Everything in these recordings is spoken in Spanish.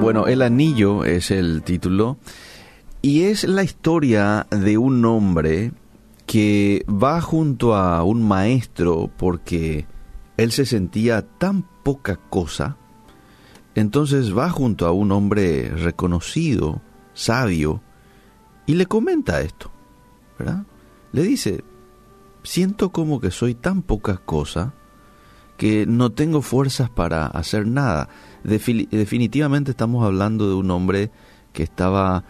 Bueno, El Anillo es el título y es la historia de un hombre que va junto a un maestro porque él se sentía tan poca cosa. Entonces va junto a un hombre reconocido, sabio, y le comenta esto, ¿verdad? Le dice, siento como que soy tan poca cosa que no tengo fuerzas para hacer nada. definitivamente estamos hablando de un hombre que estaba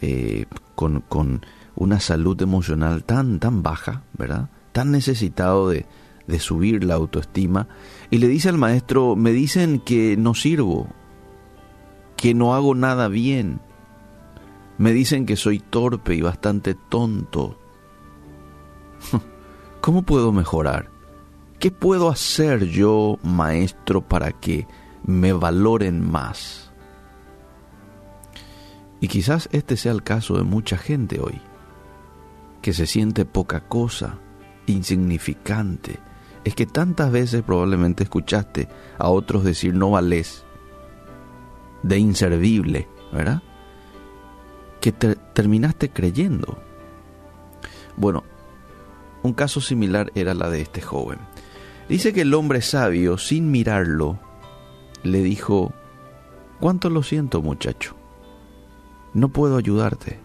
eh, con, con, una salud emocional tan, tan baja, ¿verdad? Tan necesitado de, de subir la autoestima. Y le dice al maestro, me dicen que no sirvo, que no hago nada bien. Me dicen que soy torpe y bastante tonto. ¿Cómo puedo mejorar? ¿Qué puedo hacer yo, maestro, para que me valoren más? Y quizás este sea el caso de mucha gente hoy, que se siente poca cosa, insignificante. Es que tantas veces probablemente escuchaste a otros decir no vales, de inservible, ¿verdad? Que terminaste creyendo. Bueno, un caso similar era la de este joven. Dice que el hombre sabio, sin mirarlo, le dijo, ¿cuánto lo siento muchacho? No puedo ayudarte.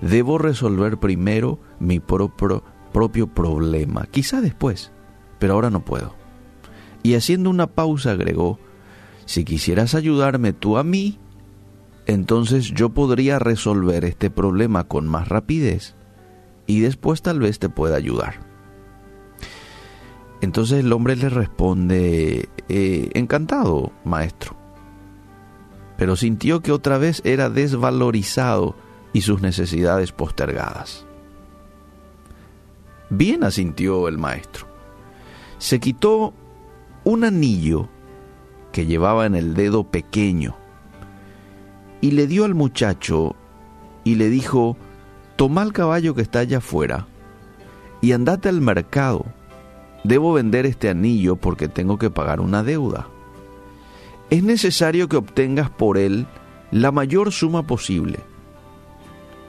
Debo resolver primero mi propio, propio problema, quizá después, pero ahora no puedo. Y haciendo una pausa agregó, si quisieras ayudarme tú a mí, entonces yo podría resolver este problema con más rapidez y después tal vez te pueda ayudar. Entonces el hombre le responde, eh, encantado, maestro. Pero sintió que otra vez era desvalorizado y sus necesidades postergadas. Bien asintió el maestro. Se quitó un anillo que llevaba en el dedo pequeño y le dio al muchacho y le dijo, toma el caballo que está allá afuera y andate al mercado debo vender este anillo porque tengo que pagar una deuda. Es necesario que obtengas por él la mayor suma posible,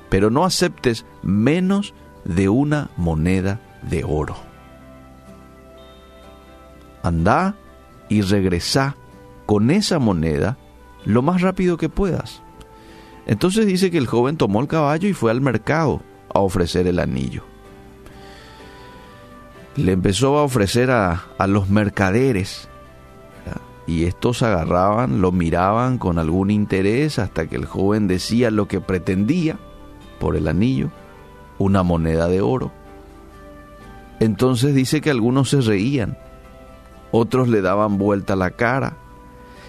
pero no aceptes menos de una moneda de oro. Anda y regresa con esa moneda lo más rápido que puedas. Entonces dice que el joven tomó el caballo y fue al mercado a ofrecer el anillo le empezó a ofrecer a, los mercaderes. Y estos agarraban, lo miraban con algún interés hasta que el joven decía lo que pretendía por el anillo, una moneda de oro. Entonces dice que algunos se reían, otros le daban vuelta la cara,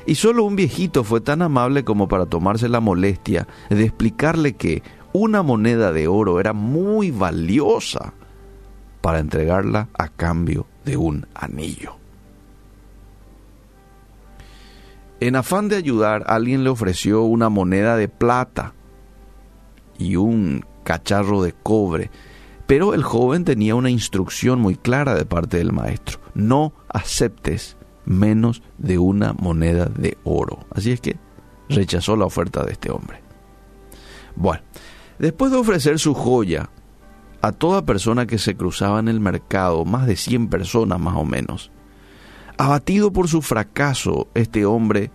y solo un viejito fue tan amable como para tomarse la molestia de explicarle que una moneda de oro era muy valiosa para entregarla a cambio de un anillo. En afán de ayudar, alguien le ofreció una moneda de plata y un cacharro de cobre, pero el joven tenía una instrucción muy clara de parte del maestro. No aceptes menos de una moneda de oro. Así es que rechazó la oferta de este hombre. Bueno, después de ofrecer su joya, a toda persona que se cruzaba en el mercado, más de 100 personas más o menos. Abatido por su fracaso, este hombre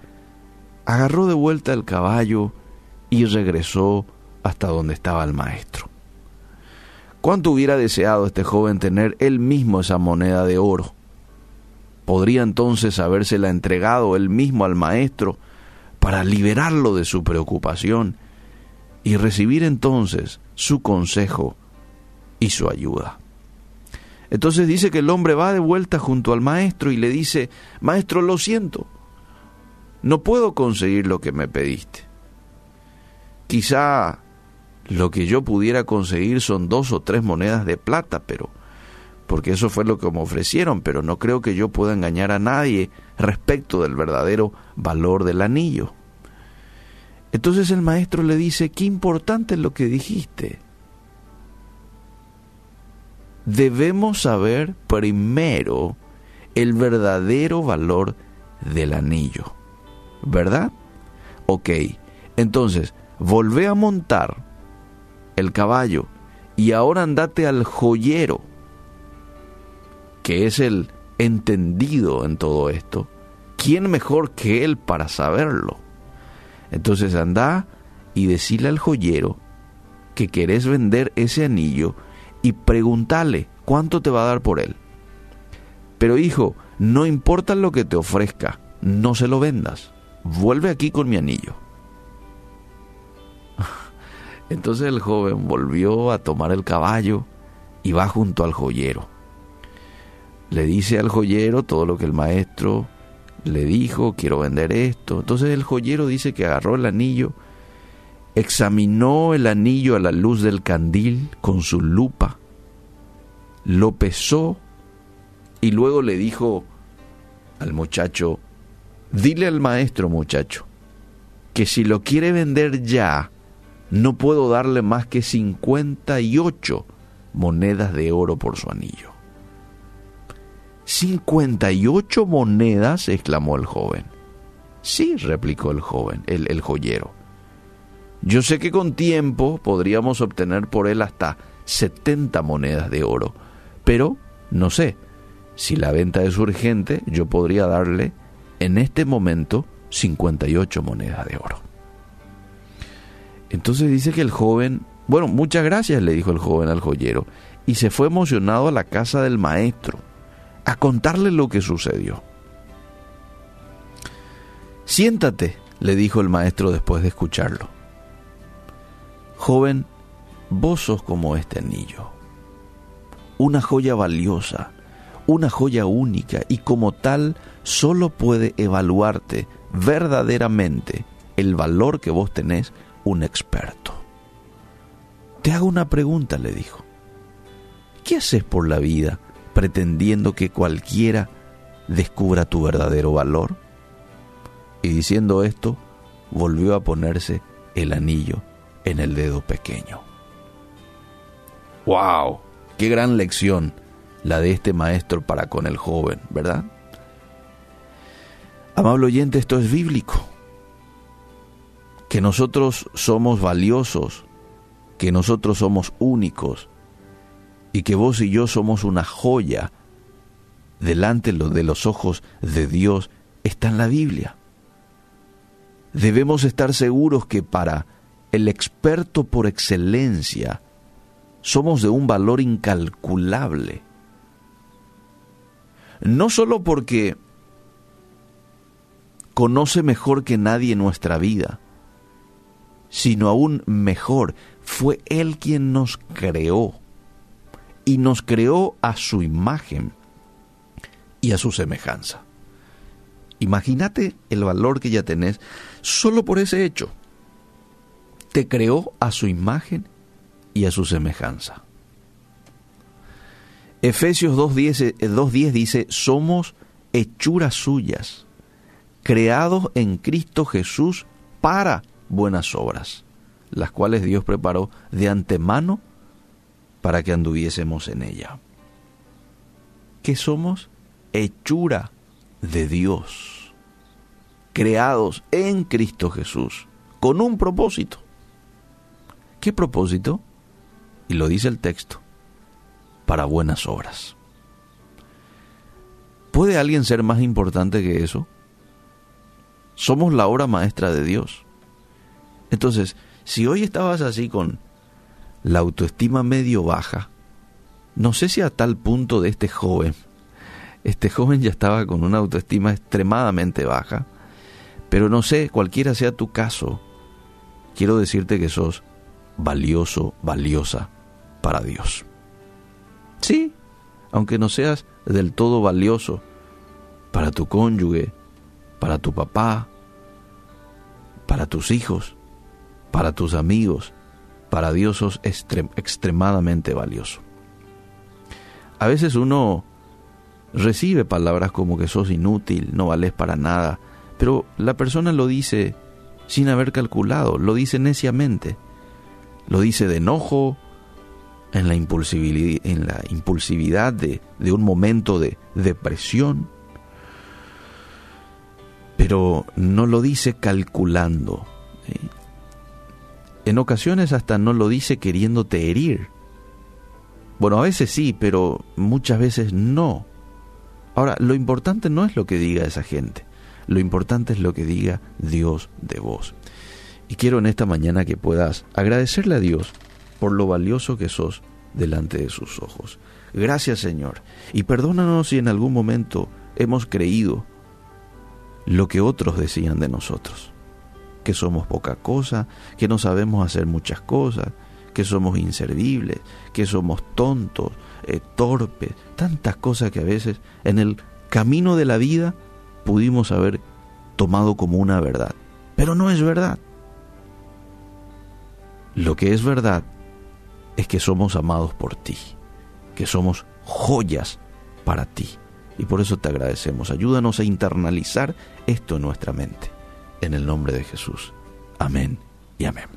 agarró de vuelta el caballo y regresó hasta donde estaba el maestro. ¿Cuánto hubiera deseado este joven tener él mismo esa moneda de oro? Podría entonces habérsela entregado él mismo al maestro para liberarlo de su preocupación y recibir entonces su consejo y su ayuda. Entonces dice que el hombre va de vuelta junto al maestro y le dice, maestro, lo siento, no puedo conseguir lo que me pediste. Quizá lo que yo pudiera conseguir son dos o tres monedas de plata, pero porque eso fue lo que me ofrecieron, pero no creo que yo pueda engañar a nadie respecto del verdadero valor del anillo. Entonces el maestro le dice, qué importante es lo que dijiste debemos saber primero el verdadero valor del anillo, ¿verdad? Ok, entonces, volvé a montar el caballo y ahora andate al joyero, que es el entendido en todo esto. ¿Quién mejor que él para saberlo? Entonces anda y decile al joyero que querés vender ese anillo y pregúntale cuánto te va a dar por él. Pero hijo, no importa lo que te ofrezca, no se lo vendas. Vuelve aquí con mi anillo. Entonces el joven volvió a tomar el caballo y va junto al joyero. Le dice al joyero todo lo que el maestro le dijo, quiero vender esto. Entonces el joyero dice que agarró el anillo, examinó el anillo a la luz del candil con su lupa, lo pesó y luego le dijo al muchacho, dile al maestro muchacho, que si lo quiere vender ya, no puedo darle más que 58 monedas de oro por su anillo. 58 monedas, exclamó el joven. Sí, replicó el joven, el, el joyero. Yo sé que con tiempo podríamos obtener por él hasta 70 monedas de oro, pero no sé, si la venta es urgente, yo podría darle en este momento 58 monedas de oro. Entonces dice que el joven, bueno, muchas gracias, le dijo el joven al joyero, y se fue emocionado a la casa del maestro a contarle lo que sucedió. Siéntate, le dijo el maestro después de escucharlo. Joven, vos sos como este anillo, una joya valiosa, una joya única y como tal solo puede evaluarte verdaderamente el valor que vos tenés un experto. Te hago una pregunta, le dijo. ¿Qué haces por la vida pretendiendo que cualquiera descubra tu verdadero valor? Y diciendo esto, volvió a ponerse el anillo en el dedo pequeño. ¡Wow! ¡Qué gran lección la de este maestro para con el joven, ¿verdad? Amable oyente, esto es bíblico. Que nosotros somos valiosos, que nosotros somos únicos, y que vos y yo somos una joya delante de los ojos de Dios está en la Biblia. Debemos estar seguros que para el experto por excelencia somos de un valor incalculable. No solo porque conoce mejor que nadie nuestra vida, sino aún mejor, fue Él quien nos creó y nos creó a su imagen y a su semejanza. Imagínate el valor que ya tenés solo por ese hecho. Te creó a su imagen y a su semejanza. Efesios 2.10 eh, dice, somos hechuras suyas, creados en Cristo Jesús para buenas obras, las cuales Dios preparó de antemano para que anduviésemos en ella. ¿Qué somos? Hechura de Dios, creados en Cristo Jesús, con un propósito. ¿Qué propósito? Y lo dice el texto, para buenas obras. ¿Puede alguien ser más importante que eso? Somos la obra maestra de Dios. Entonces, si hoy estabas así con la autoestima medio baja. No sé si a tal punto de este joven. Este joven ya estaba con una autoestima extremadamente baja. Pero no sé, cualquiera sea tu caso, quiero decirte que sos valioso, valiosa para Dios. Sí, aunque no seas del todo valioso para tu cónyuge, para tu papá, para tus hijos, para tus amigos, para Dios sos extremadamente valioso. A veces uno recibe palabras como que sos inútil, no vales para nada, pero la persona lo dice sin haber calculado, lo dice neciamente, lo dice de enojo, en la impulsividad, en la impulsividad de, de un momento de depresión. Pero no lo dice calculando. En ocasiones hasta no lo dice queriéndote herir. Bueno, a veces sí, pero muchas veces no. Ahora, lo importante no es lo que diga esa gente, lo importante es lo que diga Dios de vos. Y quiero en esta mañana que puedas agradecerle a Dios por lo valioso que sos delante de sus ojos. Gracias Señor. Y perdónanos si en algún momento hemos creído lo que otros decían de nosotros. Que somos poca cosa, que no sabemos hacer muchas cosas, que somos inservibles, que somos tontos, eh, torpes, tantas cosas que a veces en el camino de la vida pudimos haber tomado como una verdad. Pero no es verdad. Lo que es verdad es que somos amados por ti, que somos joyas para ti. Y por eso te agradecemos. Ayúdanos a internalizar esto en nuestra mente. En el nombre de Jesús. Amén y amén.